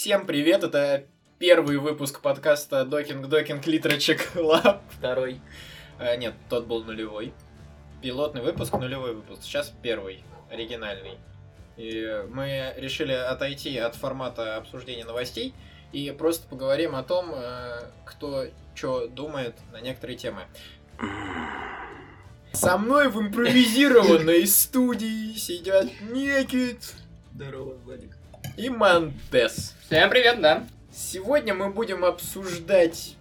Всем привет, это первый выпуск подкаста Doki Doki Literature Club. Второй. Э, нет, тот был нулевой. Пилотный выпуск, нулевой выпуск. Сейчас первый, оригинальный. И мы решили отойти от формата обсуждения новостей и просто поговорим о том, э, кто что думает на некоторые темы. Со мной в импровизированной студии сидят Некит Здорово, Владик. И Мантес. Всем привет, да. Сегодня мы будем обсуждать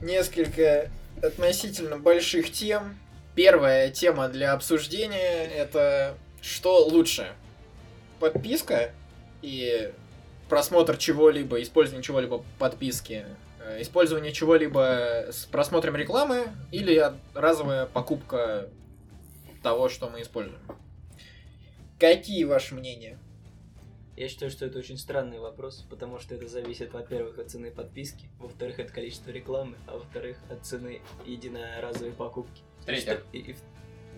несколько относительно больших тем. Первая тема для обсуждения это что лучше? Подписка и просмотр чего-либо, использование чего-либо подписки, э, использование чего-либо с просмотром рекламы или разовая покупка того, что мы используем. Какие ваши мнения? Я считаю, что это очень странный вопрос, потому что это зависит, во-первых, от цены подписки, во-вторых, от количества рекламы, а во-вторых, от цены единоразовой покупки. В-третьих. И- и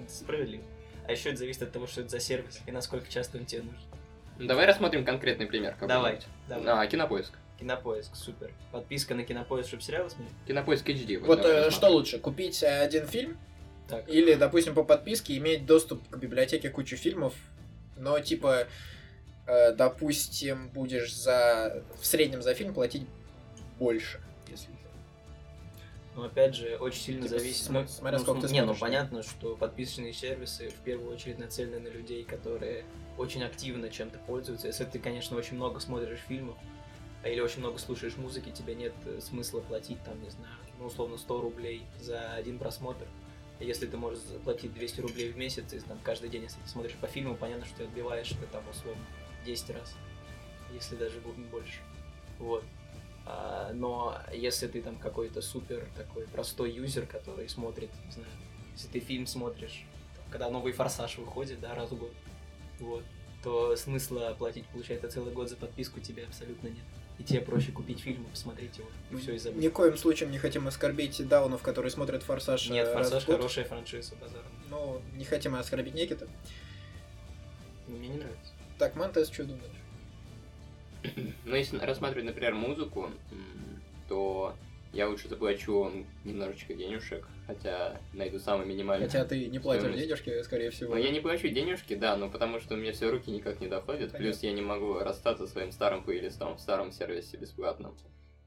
Справедливо. А еще это зависит от того, что это за сервис и насколько часто он тебе нужен. Ну, Давай рассмотрим конкретный пример. Давай, давай. А, кинопоиск. Кинопоиск, супер. Подписка на кинопоиск, чтобы сериалы смотреть? Кинопоиск HD. Вот давай э, что лучше, купить э, один фильм Так. Или, допустим, по подписке иметь доступ к библиотеке кучу фильмов, но типа, э, допустим, будешь за в среднем за фильм платить больше, если. Но опять же, очень сильно Типа, зависит. см- ну, смотря ну, сколько ты Не, ну понятно, что подписочные сервисы в первую очередь нацелены на людей, которые очень активно чем-то пользуются. Если ты, конечно, очень много смотришь фильмов, а или очень много слушаешь музыки, тебе нет э, смысла платить там, не знаю, ну, условно 100 рублей за один просмотр. А Если ты можешь заплатить 200 рублей в месяц, и там каждый день, если ты смотришь по фильму, понятно, что ты отбиваешь это там условно 10 раз, если даже больше. Вот. А, но если ты там какой-то супер такой простой юзер, который смотрит, не знаю, если ты фильм смотришь, когда новый форсаж выходит, да, раз в год, вот, то смысла платить, получается, целый год за подписку тебе абсолютно нет. И тебе проще купить фильм и посмотреть его, и все, и забыть. Ни в коем случае не хотим оскорбить даунов, которые смотрят Форсаж. Нет, э, раз форсаж в год. хорошая франшиза, базар. Но не хотим оскорбить Никита. Мне не нравится. Так, Мантес, что думаешь? Ну, если рассматривать, например, музыку, то я лучше заплачу немножечко денежек, хотя найду самый минимальный. Хотя ты не платишь стоимость. денежки, скорее всего. Но я не плачу денежки, да, но потому что у меня все руки никак не доходят. Плюс Понятно. я не могу расстаться своим старым плейлистом в старом сервисе бесплатном.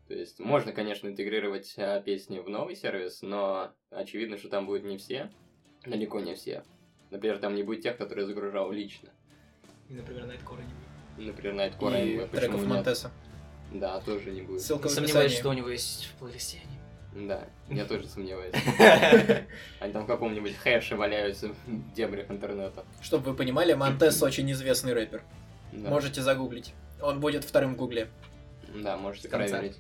То есть можно, конечно, интегрировать а, песни в новый сервис, но очевидно, что там будут не все, далеко не все. Например, там не будет тех, которые загружал лично. И, например, Найткора не будет. Например, Найткора И почему треков нет? Монтеса. Да, тоже не будет. Ссылка в Сомневаюсь, что у него есть в плейлисте. Да, я тоже сомневаюсь. Они там в каком-нибудь хэше валяются в дебрях интернета. Чтобы вы понимали, Монтес очень известный рэпер. Да. Можете загуглить. Он будет вторым в гугле. Да, можете проверить.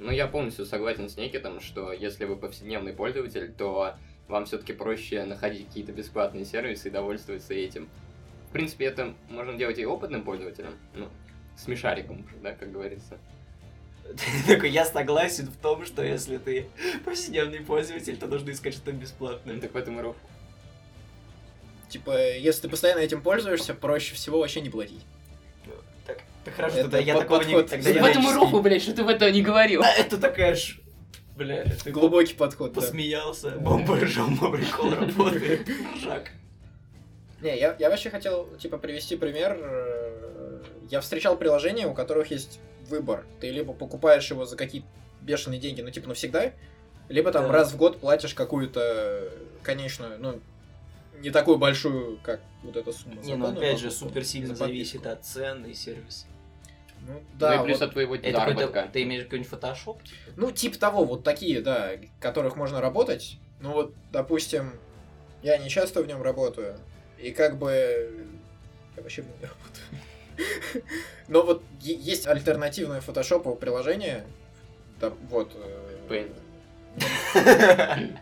Ну, я полностью согласен с Никитом, что если вы повседневный пользователь, то вам все-таки проще находить какие-то бесплатные сервисы и довольствоваться этим. В принципе, это можно делать и опытным пользователям, ну, смешариком уже, да, как говорится. Такой, я согласен в том, что если ты повседневный пользователь, то нужно искать что-то Ну, бесплатное. так в этом и. Типа, если ты постоянно этим пользуешься, проще всего вообще не платить. Так, так хорошо, Это тогда я такого не... Тогда В я В этом и рофу, блядь, что ты в это не говорил. А, Это такая ж... Бля, ты Глубокий подход, да. посмеялся, бомба ржом, прикол работает. Ржак. Не, я, я вообще хотел, типа, привести пример. Э, Я встречал приложения, у которых есть выбор. Ты либо покупаешь его за какие-то бешеные деньги, ну, типа, навсегда, либо там Да. раз в год платишь какую-то конечную, ну, не такую большую, как вот эта сумма. Не, ну опять же, супер сильно зависит от цен и сервиса. Ну, Ну да, и плюс вот. от твоего Это заработка. Ты имеешь какой-нибудь фотошоп? Ну, типа того, вот такие, да, которых можно работать. Ну вот, допустим, я не часто в нем работаю, и как бы я вообще в нем не работаю. Но вот есть альтернативное фотошопу приложение. Да, вот. э, Paint.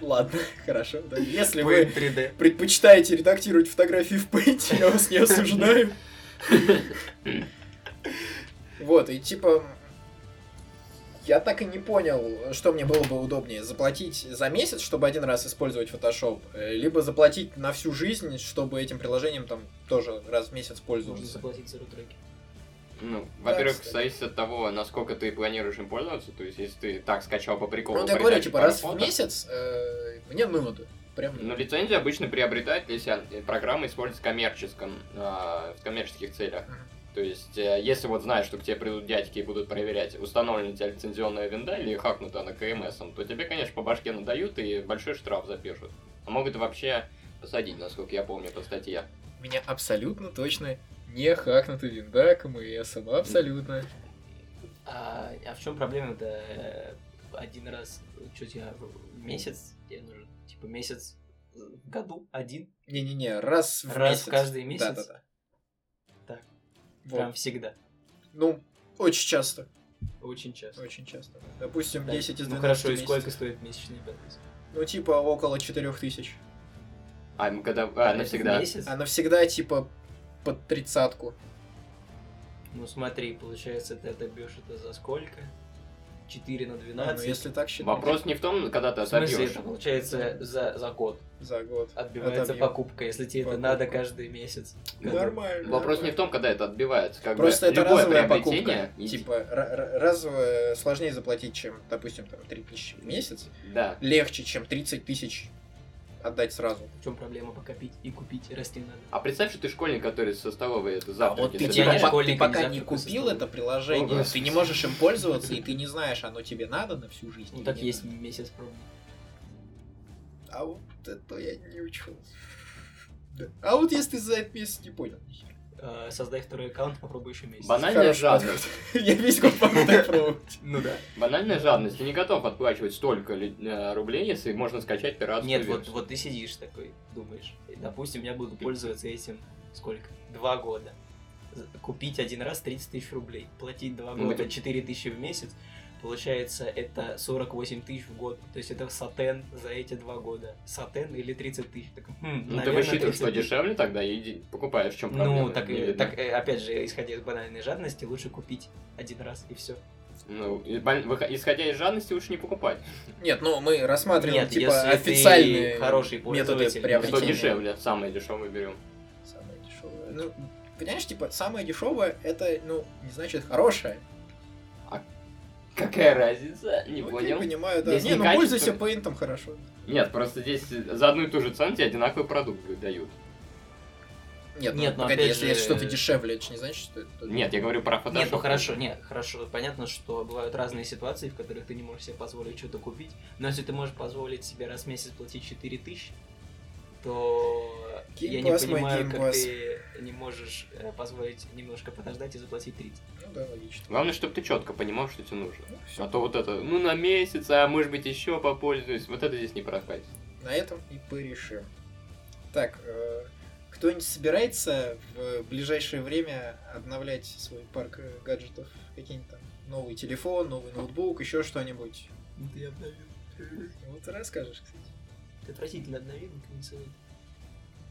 Ладно, хорошо. да. Если вы 3D. предпочитаете редактировать фотографии в Paint, я вас не осуждаю. Вот, и типа... Я так и не понял, что мне было бы удобнее. Заплатить за месяц, чтобы один раз использовать Photoshop, э, либо заплатить на всю жизнь, чтобы этим приложением там тоже раз в месяц Можно пользоваться. заплатить за рутреки. Ну, во-первых, кстати. зависит от того, насколько ты планируешь им пользоваться. То есть, если ты так скачал по приколу... Ну, я говорю, типа, раз в фото, месяц э, мне надо. Прям Ну, лицензию обычно приобретает, если он- программа используется в коммерческом, а, в коммерческих целях. Мгм. То есть, э, если вот знаешь, что к тебе придут дядьки и будут проверять, установлена у тебя лицензионная винда или хакнута она КМС, то тебе, конечно, по башке надают и большой штраф запишут. А могут вообще посадить, насколько я помню, по статье. У меня абсолютно точно не хакнута винда КМС, абсолютно. А, а в чем проблема-то? Э, Один раз, что в месяц тебе нужен? Типа месяц в году? Один? Не-не-не, раз в Раз месяц. в каждый месяц? Да-да-да. Вот. Прям всегда. Ну, очень часто. Очень часто. Очень часто. Допустим, Да. 10 из 12 Ну хорошо, и месяцев. сколько стоит месячный подписка? Ну, типа, около 4000. А, ну, когда... А, навсегда. В месяц? А навсегда, типа, под тридцатку. Ну смотри, получается, ты отобьешь это за сколько? 4 на А, 12? ну, если так считать. Вопрос не в том, когда ты В смысле, отобьешь. это получается за, за год За год. отбивается Отобьем. покупка, если тебе это Покупка. надо каждый месяц. Нормально. Вопрос не нормально. в том, когда это отбивается. Как Просто бы это любое разовая покупка. и- Типа, ра- ра- разовая сложнее заплатить, чем, допустим, там, 3000 в месяц. Да. Легче, чем 30 тысяч отдать сразу. В чем проблема покопить и купить, расти надо? А представь, что ты школьник, который со столовой это А завтраки вот ты, Я не собирает. по- школьник, ты а не пока не купил это приложение, О, ты не можешь им пользоваться, и ты не знаешь, оно тебе надо на всю жизнь. Ну так есть месяц пробный. А вот это я не учел. А вот если ты за этот месяц не понял. А, Создай второй аккаунт, попробуй еще месяц. Банальная Хорошо. жадность. Я весь год могу так пробовать. Ну да. Банальная жадность. Ты не готов отплачивать столько э, рублей, если можно скачать пиратскую Нет, вот, вот ты сидишь такой, думаешь, допустим, я буду пользоваться этим сколько? Два года. Купить один раз 30 тысяч рублей, платить два Ну, года это- 4 тысячи в месяц, получается это 48 тысяч в год. То есть это сатен за эти два года. Сатен или 30 тысяч. Так, хм, Ну ты наверное, высчитываешь, 30 что дешевле тогда, и иди покупаешь, в чем проблема. Ну, так, э, так, э, опять же, исходя из банальной жадности, лучше купить один раз и все. Ну, исходя из жадности, лучше не покупать. Нет, ну мы рассматриваем Нет, типа ты официальные хороший методы пользователь, Что приобретения. дешевле, самое дешевое берем. Самое дешевое. Ну, понимаешь, типа, самое дешевое это, ну, не значит хорошее. Какая разница? Не Окей, понял. понимаю, да. Здесь не, не ну качество. пользуйся пейнтом хорошо. Нет, просто здесь за одну и ту же цену тебе одинаковый продукт дают. Нет, Нет, ну, но погоди, опять если же- есть что-то дешевле, это же не значит, что это... Нет, я говорю про Photoshop. Нет, ну хорошо, нет, хорошо. Понятно, что бывают разные ситуации, в которых ты не можешь себе позволить что-то купить. Но если ты можешь позволить себе раз в месяц платить 4 тысячи, то я не понимаю, как ты не можешь э, позволить немножко подождать и заплатить 30. Ну да, логично. Главное, чтобы ты четко понимал, что тебе нужно. Ну, всё. А то вот это, ну на месяц, а может быть еще попользуюсь. Вот это здесь не прокатит. На этом и порешим. Так, э, кто-нибудь собирается в ближайшее время обновлять свой парк э, гаджетов? Какие-нибудь там новый телефон, новый ноутбук, еще что-нибудь? Ты обновил. Вот ты расскажешь, кстати. Ты отвратительно обновил, конец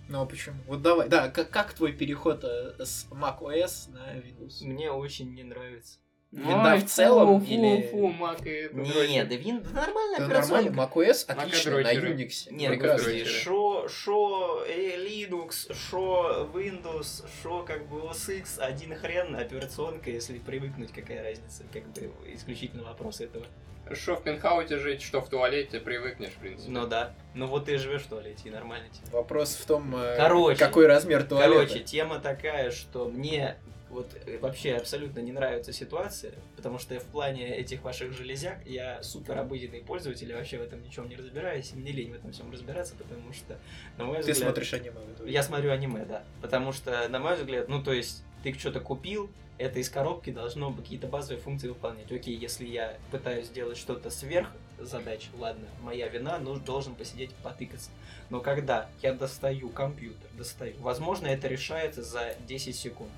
Ну а почему? Вот давай, да, как, как твой переход э, с macOS на Windows? Мне очень не нравится. Винда Ой, в целом фу, или- Фу, фу, Mac и дрочер. да вин да нормальная Да нормально, операционка. macOS отлично на Макодрочеры. Unix. Нет, Прекрасно. подожди, шо, шо э, Linux, шо Windows, шо как бы OS X, один хрен операционка, если привыкнуть, какая разница, как бы исключительно вопрос этого. Что в пентхаусе жить, что в туалете, привыкнешь, в принципе. Ну да, ну вот ты живешь в туалете, и нормально тебе. Вопрос в том, э, Короче. какой размер туалета. Короче, тема такая, что мне вот э, вообще абсолютно не нравится ситуация, потому что в плане этих ваших железяк я супер обыденный пользователь, я вообще в этом ничем не разбираюсь, и мне лень в этом всем разбираться, потому что, на мой Ты взгляд... смотришь аниме. Я смотрю аниме, да. Потому что, на мой взгляд, ну то есть, ты что-то купил, это из коробки должно какие-то базовые функции выполнять. Окей, если я пытаюсь сделать что-то сверх задач, ладно, моя вина, но должен посидеть потыкаться. Но когда я достаю компьютер, достаю, возможно, это решается за 10 секунд.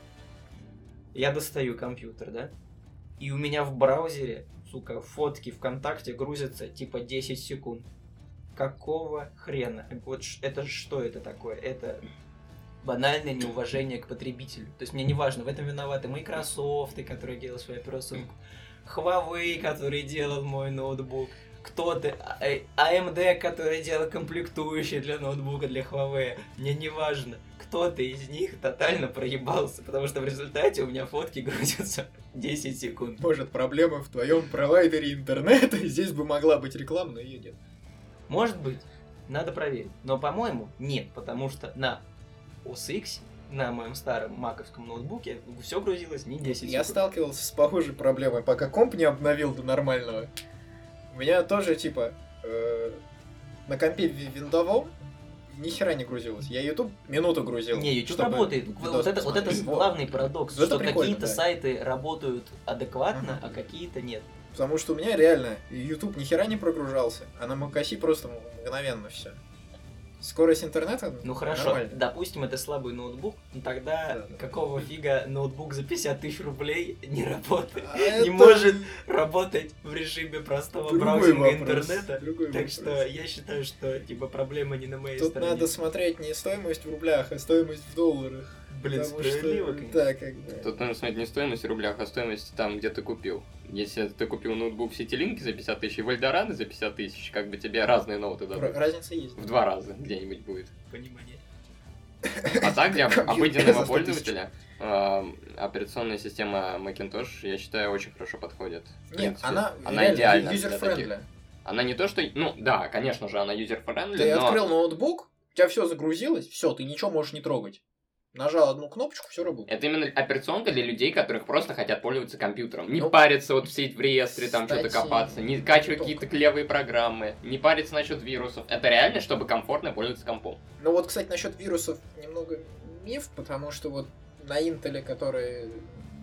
Я достаю компьютер, да? И у меня в браузере, сука, фотки ВКонтакте грузятся типа 10 секунд. Какого хрена? Вот это что это такое? Это банальное неуважение к потребителю. То есть мне не важно, в этом виноваты Microsoft, которые делают свою операционку, Huawei, который делал мой ноутбук, кто ты, А- AMD, который делал комплектующие для ноутбука, для Huawei, мне не важно, кто-то из них тотально проебался, потому что в результате у меня фотки грузятся 10 секунд. Может, проблема в твоем провайдере интернета, здесь бы могла быть реклама, но ее нет. Может быть, надо проверить. Но, по-моему, нет, потому что на OS X, на моем старом маковском ноутбуке, все грузилось не 10 Я секунд. сталкивался с похожей проблемой, пока комп не обновил до нормального. У меня тоже, типа, э, на компе ви- виндовом ни хера не грузилось. Я YouTube минуту грузил. Не, YouTube работает. Вот это, вот это. Вот. главный парадокс, Это что прикольно, какие-то да. сайты работают адекватно, Мгм. а какие-то нет. Потому что у меня реально YouTube ни хера не прогружался, а на macOS просто мгновенно все. Скорость интернета Ну хорошо, нормально. допустим, это слабый ноутбук, ну тогда Да, да. какого фига ноутбук за 50 тысяч рублей не работает? А Не это может работать в режиме простого другой браузинга вопрос, интернета. другой Так вопрос. что я считаю, что типа проблема не на моей Тут стороне. надо смотреть не стоимость в рублях, а стоимость в долларах. Блин, Потому справедливо, что, конечно. да, как бы. Тут нужно смотреть не стоимость в рублях, а стоимость там, где ты купил. Если ты купил ноутбук в Ситилинке за 50 тысяч и в Эльдорадо за 50 тысяч, как бы тебе разные ноуты дадут. Разница есть. В два раза где-нибудь будет. Понимание. А так, для обыденного за 100 тысяч. пользователя эм, операционная система Macintosh, я считаю, очень хорошо подходит. Нет, она, она идеальна для. Она не то, что... Ну, да, конечно же, она user-friendly, Ты но... открыл ноутбук, у тебя все загрузилось, все, ты ничего можешь не трогать. Нажал одну кнопочку, все работает. Это именно операционка для людей, которых просто хотят пользоваться компьютером. Не Ну, париться вот сидеть в реестре, там что-то копаться, не скачивать только. какие-то клевые программы, не париться насчет вирусов. Это реально, чтобы комфортно пользоваться компом. Ну вот, кстати, насчет вирусов немного миф, потому что вот на Intel, которые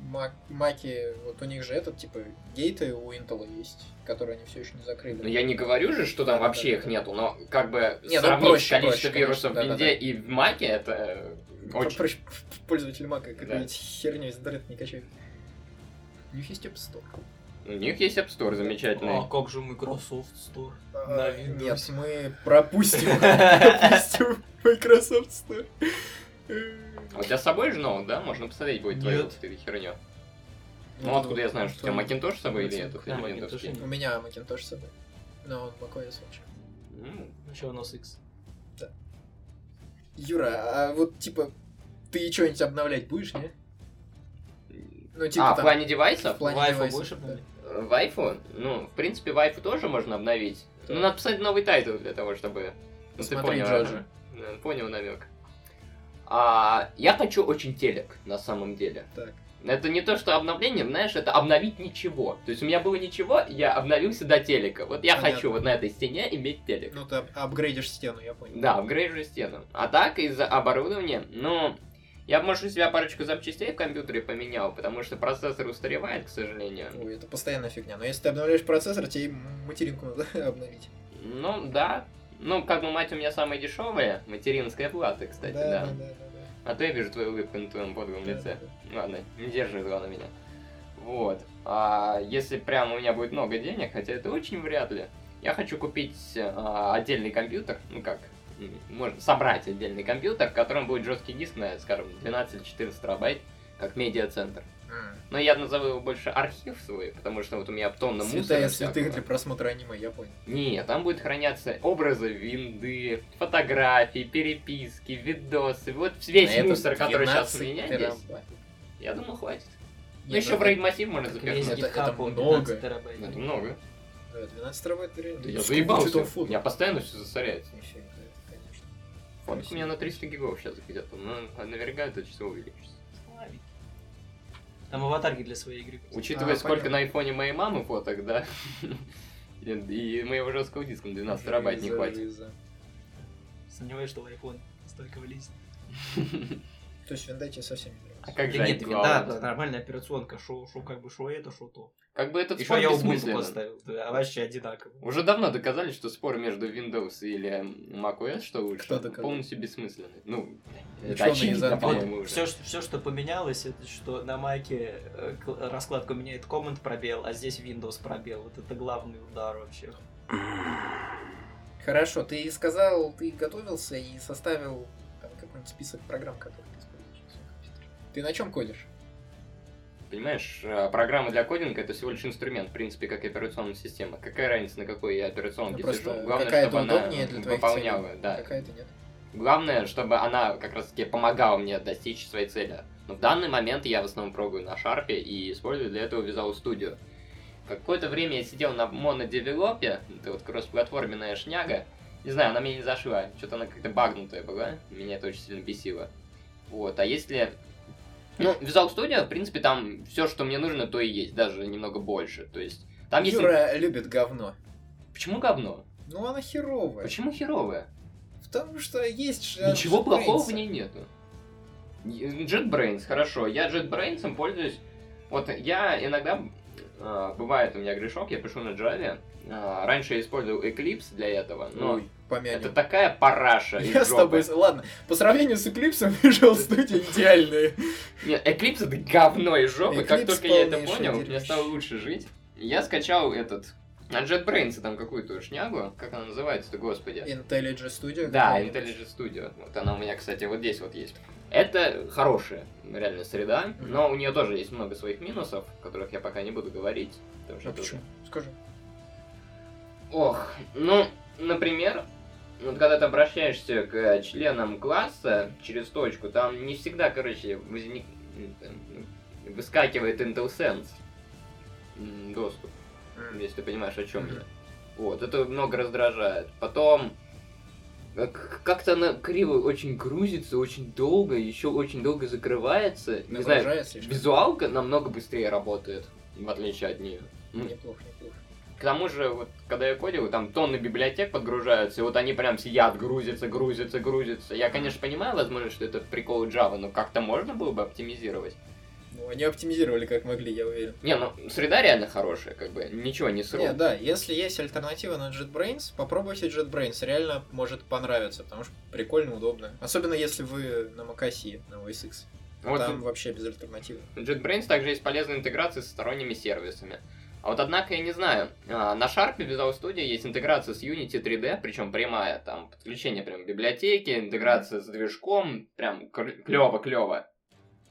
Мак- маки, вот у них же этот, типа, гейты у Intel есть, которые они все еще не закрыли. Но я не говорю же, что там Да, вообще да, их да. нету, но как бы Не, ну сравнить проще, количество проще, вирусов конечно, в да, Винде да, и в Маке, это э, очень... Проще пользователь Мака Да. какую-нибудь херню из интернета не качает. У них есть App Store. У них есть App Store замечательный. А как же Microsoft Store? А, На Windows. Нет, мы пропустим, пропустим Microsoft Store. А у тебя с собой же ноут, да? Можно посмотреть будет твою вот эту херню. Ну откуда я знаю, что у тебя Macintosh с собой или Windows? нет. У меня Macintosh с собой. Но он macOS вообще. Еще у нас X. Юра, а вот типа ты что-нибудь обновлять будешь, не? Ну, типа А, в там- плане девайсов? в плане Wi-Fi девайсов, будешь обновлять? Вайфу? Ну, в принципе, вайфу тоже можно обновить. Да. Ну, надо посмотреть новый тайтл для того, чтобы... Ну, ты Посмотреть понял, Джоджи. да, понял намек. А, я хочу очень телек, на самом деле. Так. Это не то, что обновление, знаешь, это обновить ничего. То есть у меня было ничего, я обновился до телека. Вот я Понятно. хочу вот на этой стене иметь телек. Ну, ты ап- апгрейдишь стену, я понял. Да, апгрейжу стену. А так, из-за оборудования, ну, я может, у себя парочку запчастей в компьютере поменял, потому что процессор устаревает, к сожалению. Ой, это постоянная фигня. Но если ты обновляешь процессор, тебе материнку надо обновить. Ну, да. Ну, как бы мать у меня самая дешевая, материнская плата, кстати, да, да, да, да. А то я вижу твою улыбку на твоем Да, лице. Ладно, не держи зла на меня. Вот. А если прям у меня будет много денег, хотя это очень вряд ли, я хочу купить а, отдельный компьютер, ну как, можно собрать отдельный компьютер, в котором будет жесткий диск на, скажем, 12 или 14 терабайт, как медиацентр. Но я назову его больше архив свой, потому что вот у меня тонна мусора Святая святых всякого. для просмотра аниме, я понял. Не, там будет храняться образы винды, фотографии, переписки, видосы, вот весь На мусор, который сейчас у 12 меня есть. Я думаю, хватит. Ну, Нет, еще ну, в рейд массив можно Так запихнуть. это- это много. 15 терабайт. Это много. Да, 12 терабайт это реально. Да я заебался. меня постоянно все засоряется. Фоток у меня на 300 гигов сейчас где-то. Ну, наверняка это число увеличится. Там аватарки для своей игры. Учитывая, А, сколько понял. на айфоне моей мамы фоток, да, и моего жесткого диска на 12 терабайт не хватит. Сомневаюсь, что в iPhone столько влезет. То есть винда тебе совсем не А как же Да нет, iCloud? да, нормальная операционка, шо, шо как бы шо это, шо то. Как бы этот Еще спор я Ubuntu бессмысленен. поставил, да, вообще одинаково. Уже давно доказали, что спор между Windows или macOS, что лучше, Кто доказал? полностью бессмысленный. Ну, это Ученые из очевидно, Англии. по-моему, уже. Все, все, что поменялось, это что на Маке э, к- раскладку меняет команд пробел, а здесь Windows пробел. Вот это главный удар вообще. Хорошо, ты сказал, ты готовился и составил там, какой-нибудь список программ, которые ты на чем кодишь? Понимаешь, э, программа для кодинга это всего лишь инструмент, в принципе, как и операционная система. Какая разница, на какой я операционке Ну, сижу? Главное, чтобы она для выполняла, целей, да. какая-то нет. Главное, чтобы она как раз таки помогала мне достичь своей цели. Но в данный момент я в основном пробую на шарпе и использую для этого Visual Studio. Какое-то время я сидел на монодевелопе, это вот кроссплатформенная шняга. Не знаю, она мне не зашла, что-то она как-то багнутая была, меня это очень сильно бесило. Вот, а если... Ну, Visual Studio, в принципе, там все, что мне нужно, то и есть, даже немного больше. То есть, там есть... Юра любит говно. Почему говно? Ну, она херовая. Почему херовое? Потому что есть же Ничего JetBrains. плохого в ней нету. JetBrains, хорошо. Я JetBrains пользуюсь. Вот я иногда, бывает у меня грешок, я пишу на Java. А, раньше я использовал Eclipse для этого, но Ой, помянем. это такая параша Я с тобой... Ладно, по сравнению с Eclipse, Visual Studio идеальные. Нет, Eclipse это говно из жопы. как только я это понял, мне стало лучше жить. Я скачал этот... На JetBrains там какую-то шнягу, как она называется-то, господи. IntelliJ Studio. Да. IntelliJ Studio. Вот она у меня, кстати, вот здесь вот есть. Это хорошая, реально, среда, Мгм. но у нее тоже есть много своих минусов, о которых я пока не буду говорить. потому что А почему? Скажи. уже- Ох, ну, например, вот когда ты обращаешься к членам класса через точку, там не всегда, короче, возник... выскакивает IntelSense м, доступ если ты понимаешь, о чем я. Вот, это много раздражает. Потом э, как-то она криво очень грузится, очень долго, еще очень долго закрывается. Не знаю, слишком. визуалка намного быстрее работает, в отличие от нее. Неплохо, неплохо. К тому же, вот когда я кодил, там тонны библиотек подгружаются, и вот они прям сидят, грузятся, грузятся, грузятся. Я, конечно, понимаю, возможно, что это прикол Java, но как-то можно было бы оптимизировать. Они оптимизировали как могли, я уверен. Не, ну, среда реально хорошая, как бы, ничего не сру. Не, да, если есть альтернатива на JetBrains, попробуйте JetBrains, реально может понравиться, потому что прикольно, удобно. Особенно если вы на macOS, на OS X. Вот Там вообще без альтернативы. JetBrains также есть полезная интеграция со сторонними сервисами. А вот однако я не знаю, а, на Sharp Visual Studio есть интеграция с Unity 3D, причем прямая, там подключение прям библиотеки, интеграция с движком, прям клево-клево.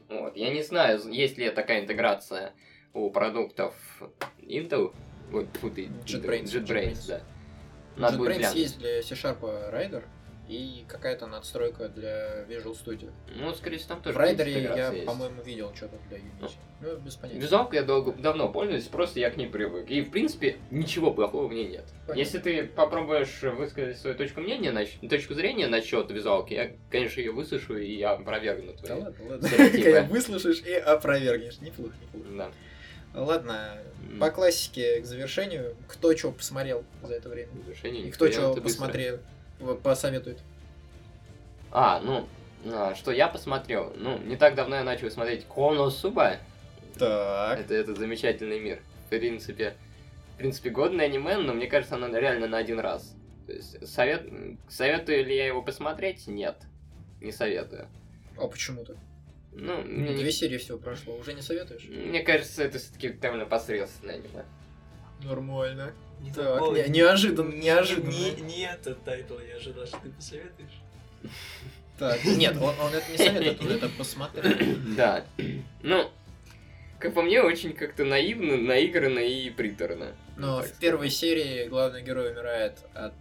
Вот, я не знаю, есть ли такая интеграция у продуктов Intel, вот, фу ты, JetBrains, JetBrains, JetBrains. да. Надо JetBrains есть для C-Sharp Rider и какая-то надстройка для Visual Studio. Ну, скорее всего, там В тоже Райдере интеграция я, по-моему, видел что-то для Unity. Ну, без понятия. Визуалку я долго, давно пользуюсь, просто я к ней привык. И, в принципе, ничего плохого в ней нет. Понятно. Если ты попробуешь высказать свою точку мнения, нач- точку зрения насчет визуалки, я, конечно, ее выслушаю и я опровергну Да твои. ладно, ладно. Когда выслушаешь и опровергнешь. Неплохо, неплохо. Да. Ладно, по классике к завершению. Кто что посмотрел за это время? Завершение И кто что это быстро. Посоветует. А, ну, а, что я посмотрел? Ну, не так давно я начал смотреть Коносуба. Так. Это этот замечательный мир. В принципе, в принципе, годное аниме, но мне кажется, оно реально на один раз. То есть, совет... советую ли я его посмотреть? Нет. Не советую. А почему-то? Ну, мне не Две серии всего прошло. Уже не советуешь? Мне кажется, это все-таки довольно посредственное аниме. Нормально. Не Так, такой. не- неожиданно, Не- неожиданно. Не, не этот тайтл я ожидал, что ты посоветуешь. Так, нет, он, он это не советует, он это посмотрел. Да. Ну, как по мне, очень как-то наивно, наигранно и приторно. Но Так в первой серии главный герой умирает от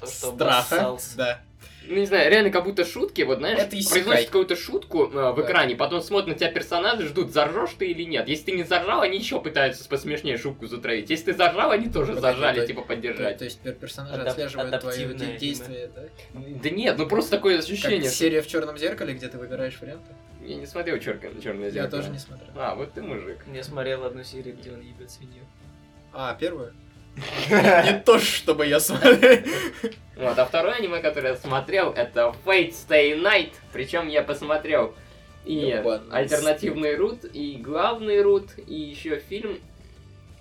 То, что страха. обоссался. Да. Ну, не знаю, реально как будто шутки, вот знаешь, Это исекай. произносят какую-то шутку э, в Да. экране, потом смотрят на тебя персонажи, ждут, заржешь ты или нет. Если ты не заржал, они еще пытаются посмешнее шутку затравить. Если ты заржал, они тоже Подожди, заржали, то- типа То, поддержать. то есть пер- персонажи Адап- отслеживают твое адаптивное де- аниме. действие, да? Да нет, ну просто такое Как ощущение. что- серия в черном зеркале, где ты выбираешь варианты. Я не смотрел черное Я зеркало. тоже не смотрел. А, вот ты мужик. Я смотрел одну серию, где он ебет свинью. А, первую? Не то, чтобы я смотрел. Вот, а второе аниме, которое я смотрел, это Fate Stay Night. Причем я посмотрел и альтернативный рут, и главный рут, и еще фильм.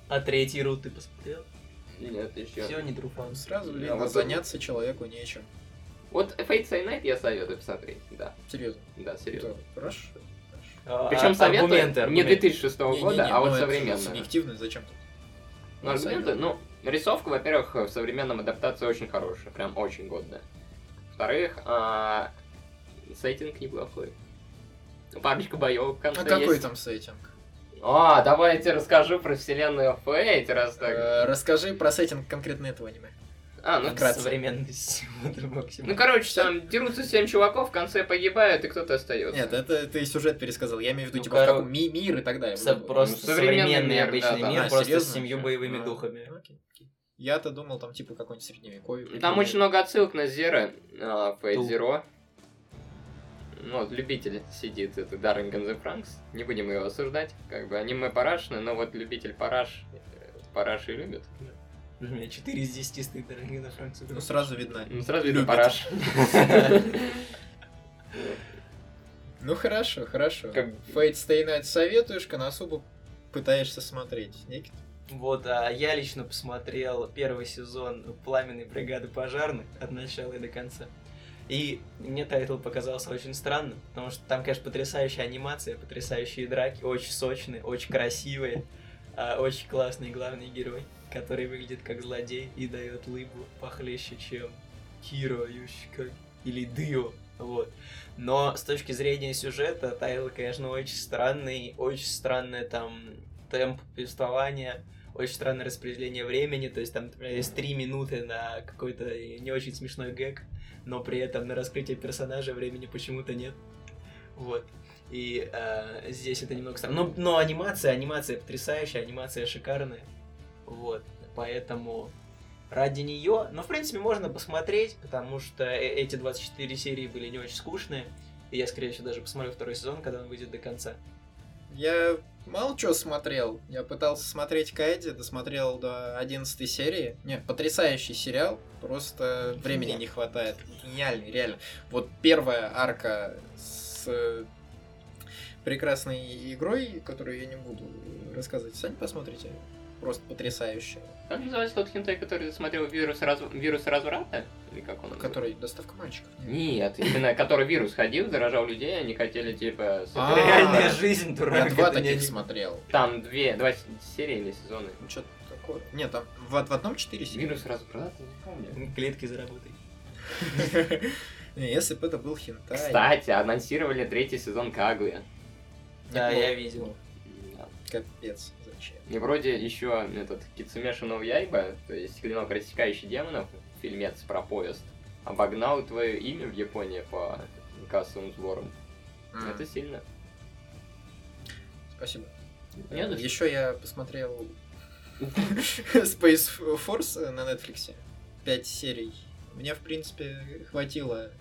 А третий рут ты посмотрел? Нет, еще. Все, не труфан. Сразу, А блин, вот заняться человеку нечем. Вот Fate Stay Night я советую посмотреть. Да, Серьезно. да, серьезно. Да, Хорошо. А, Причем а- советую аргументы, не аргументы. 2006 года, Не-не-не, а вот ну, это современную. Субъективно, зачем-то. Ну, аргументы, ну, рисовка, во-первых, в современном адаптации очень хорошая, прям очень годная. Во-вторых, а, сеттинг неплохой. Парочка боев в конце А какой есть. там сеттинг? А, давай я тебе расскажу про вселенную Фейт, раз так. Э, Расскажи про сеттинг конкретно этого аниме. А, ну, вкратце. Современность. Ну, короче, там дерутся семь чуваков, в конце погибают, и кто-то остается. Нет, это ты сюжет пересказал. Я имею в виду, Ну, типа, коро- ми- мир и так далее. Со- это. Просто Ну, современный современный мир, обычный да, да. мир, А, просто с серьезно? семью боевыми А. духами. Окей. Я-то думал, там, типа, какой-нибудь средневековье. Там очень много отсылок на Зера, Фейт Ту. Зеро. Ну, вот любитель сидит, это Даррен Ганзе Франкс. Не будем его осуждать. Как бы аниме парашное, но вот любитель параш, э, параши любит. У меня 4 из 10 стоит дорогие на Францию. Ну, сразу видно. Ну, сразу видно параш. Ну, хорошо, хорошо. Как- Fate Stay Night советуешь, Коносубу пытаешься смотреть. Никит? Вот, а я лично посмотрел первый сезон «Пламенной бригады пожарных» от начала и до конца. И мне тайтл показался очень странным, потому что там, конечно, потрясающая анимация, потрясающие драки, очень сочные, очень красивые, а, очень классный главный герой, который выглядит как злодей и дает лыбу похлеще, чем Кира Йошикаге или Дио. Вот. Но с точки зрения сюжета, тайтл, конечно, очень странный, очень странный там темп повествования, очень странное распределение времени, то есть там, например, есть три минуты на какой-то не очень смешной гэг, но при этом на раскрытие персонажа времени почему-то нет. Вот. И э, здесь это немного странно. Но, но анимация, анимация потрясающая, анимация шикарная. Вот. Поэтому ради нее, ну, в принципе, можно посмотреть, потому что э- эти 24 серии были не очень скучные. И я, скорее всего, даже посмотрю второй сезон, когда он выйдет до конца. Я мало чего смотрел. Я пытался смотреть Кайди, досмотрел до 11 серии. Не, потрясающий сериал. Просто времени не хватает. Гениальный, реально. Вот первая арка с э, прекрасной игрой, которую я не буду рассказывать. Сами посмотрите. Просто потрясающая. Как называется тот хентай, который смотрел вирус, раз... вирус разврата? Или как он? Который доставка мальчиков. Нет, именно который вирус ходил, заражал людей, они хотели типа... А, Реальная жизнь, Я дурак. два это не таких смотрел. Там две, два серии или сезоны. Ну, что такое? Нет, там в, в одном четыре серии. Вирус разврата, не помню. Клетки заработай. Если бы это был хентай. Кстати, анонсировали третий сезон Каглы. Да, я видел. Капец, зачем? И вроде еще этот Кицумеша no Яйба, то есть клинок рассекающий демонов, фильмец про поезд, обогнал твое имя в Японии по кассовым сборам. М, Это сильно. Спасибо. Не за что. Еще я посмотрел Space Force на Netflix. Пять серий. Мне, в принципе, хватило,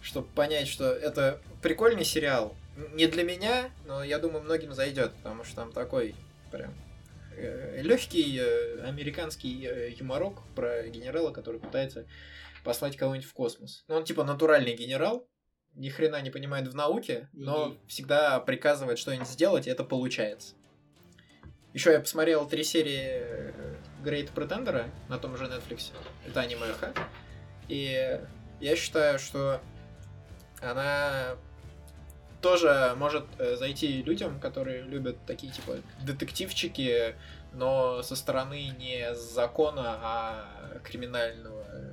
чтобы понять, что это прикольный сериал. Не для меня, но я думаю, многим зайдет, потому что там такой прям легкий американский э, юморок про генерала, который пытается послать кого-нибудь в космос. Ну, он типа натуральный генерал, ни хрена не понимает в науке, но И- всегда приказывает что-нибудь сделать, и это получается. Еще я посмотрел три серии э, Great Pretender на том же Netflix. Это анимеха. И я считаю, что она тоже может э, зайти людям, которые любят такие типа детективчики, но со стороны не закона, а криминального. э,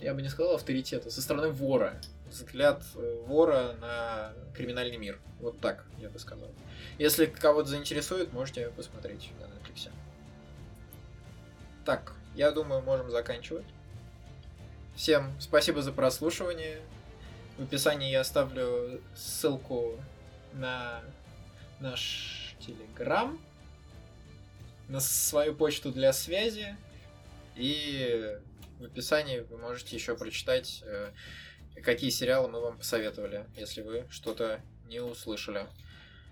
Я бы не сказал авторитета, со стороны вора. Взгляд э, вора на криминальный мир. Вот так, я бы сказал. Если кого-то заинтересует, можете посмотреть на Netflix. Так, я думаю, можем заканчивать. Всем спасибо за прослушивание. В описании я оставлю ссылку на наш телеграм, на свою почту для связи. И в описании вы можете еще прочитать, э, какие сериалы мы вам посоветовали, если вы что-то не услышали.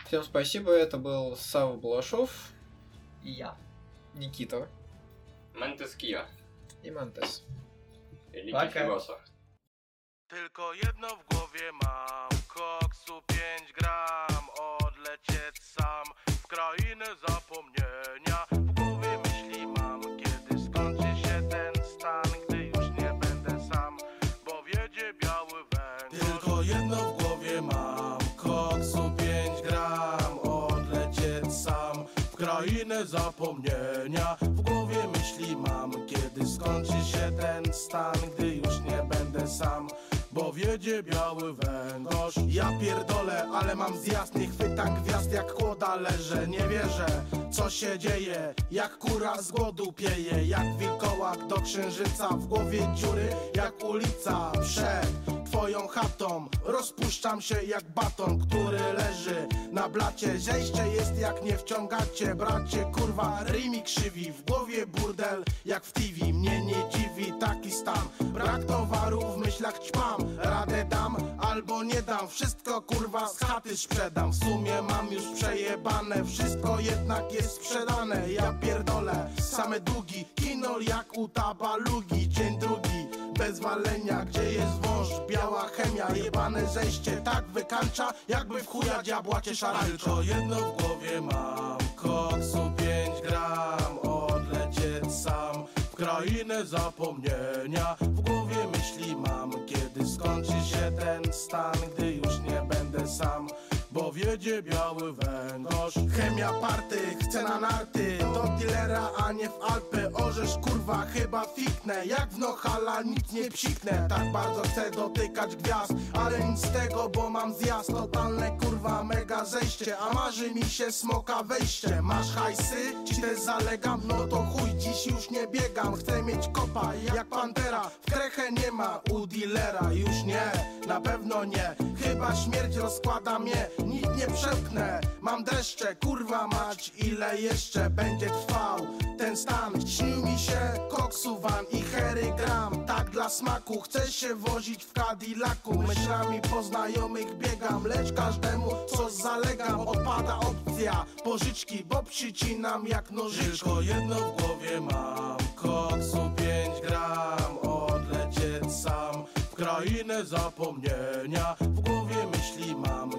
Всем спасибо, это был Сава Балашов, И я. Никита Монтескио. и Монтес. Великий Пока. философ. Tylko jedno w głowie mam. Koksu 5 gram Odlecieć sam. W krainę zapomnienia W głowie myśli mam. Kiedy skończy się ten stan Gdy już nie będę sam Bo wiedzie biały węgorz Tylko jedno w głowie mam. Koksu 5 gram Odlecieć sam. W krainę zapomnienia W głowie myśli mam. Kiedy skończy się ten stan Gdy już nie będę sam bo wiedzie biały węgorz. Ja pierdolę, ale mam zjazd, nie chwytam gwiazd jak kłoda leżę Nie wierzę, co się dzieje, jak kura z głodu pieje. Jak wilkołak do księżyca, w głowie dziury. Jak ulica Przed twoją chatą. Rozpuszczam się jak baton, który leży na blacie. Zejście jest jak nie wciągacie, bracie kurwa. Rymi krzywi, w głowie burdel jak w TV Mnie nie dziwi taki stan, brak towaru w myślach ćpam. Radę dam albo nie dam, wszystko kurwa z chaty sprzedam. W sumie mam już przejebane, wszystko jednak jest sprzedane. Ja pierdolę, same długi, kinol jak u tabalugi. Dzień drugi, bez walenia, gdzie jest wąż, biała chemia. Jebane zejście, tak wykańcza, jakby w chuja diabła cię Tylko jedno w głowie mam, koksu 5 gram. Odlecieć sam. W krainę zapomnienia. W głowie myśli mam, kiedy skończy się ten stan Gdy już nie będę sam bo wiedzie biały węgorz. Chemia party, chce na narty. Do dealera, a nie w Alpy. Orzesz kurwa, chyba fiknę. Jak w Nohala nic nie psiknę. Tak bardzo chcę dotykać gwiazd Ale nic z tego, bo mam zjazd. Totalne kurwa, mega zejście. A marzy mi się smoka wejście. Masz hajsy? Ci też zalegam? No to chuj, dziś już nie biegam. Chcę mieć kopa, jak pantera. W krechę nie ma u dealera. Już nie, na pewno nie. Chyba śmierć rozkłada mnie Nic nie przepchnę Mam dreszcze, kurwa mać Ile jeszcze będzie trwał. Ten stan Śnił mi się koksu van i hery gram. Tak dla smaku Chcę się wozić w Cadillacu. Myślami po znajomych biegam Lecz każdemu co zalegam Odpada opcja. Pożyczki Bo przycinam jak nożyczki Tylko jedno w głowie mam Koksu 5 gram. Odlecieć sam w krainę zapomnienia. W głowie myśli mam,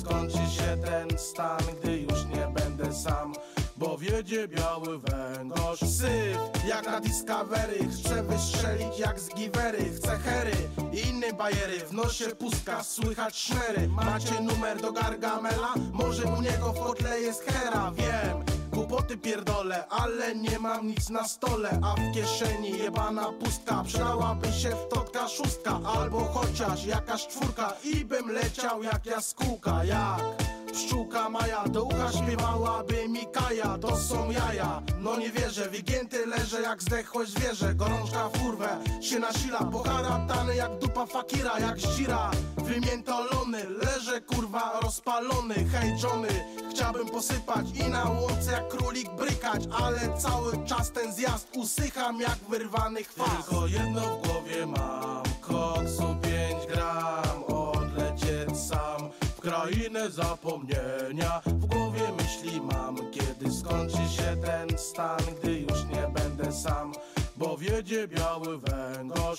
skończy się ten stan Gdy już nie będę sam, bo wiedzie biały węgorz Syf, jak na Discovery, chcę wystrzelić jak z giwery Chcę hery i inne bajery, w nosie pustka, słychać szmery. Macie numer do Gargamela? Może u niego w kotle jest hera, wiem Głupoty pierdolę, ale nie mam nic na stole A w kieszeni jebana pustka. Przydałaby się wtotka szóstka Albo chociaż jakaś czwórka I bym leciał jak jaskółka. Jak pszczółka Maja Do ucha śpiewałaby mi Kaja To są jaja, no nie wierzę Wygięty leżę jak zdechłe zwierzę Gorączka w kurwę się nasila Poharatany jak dupa fakira Jak ścira. Wymiętolony Leżę kurwa rozpalony Hej Johnny, chciałbym posypać I na łące jak królik brykać Ale cały czas ten zjazd Usycham jak wyrwany chwas. Tylko jedno w głowie mam Koksu 5 gram w krainę zapomnienia. W głowie myśli mam, kiedy skończy się ten stan Gdy już nie będę sam, bo wiedzie biały węgorz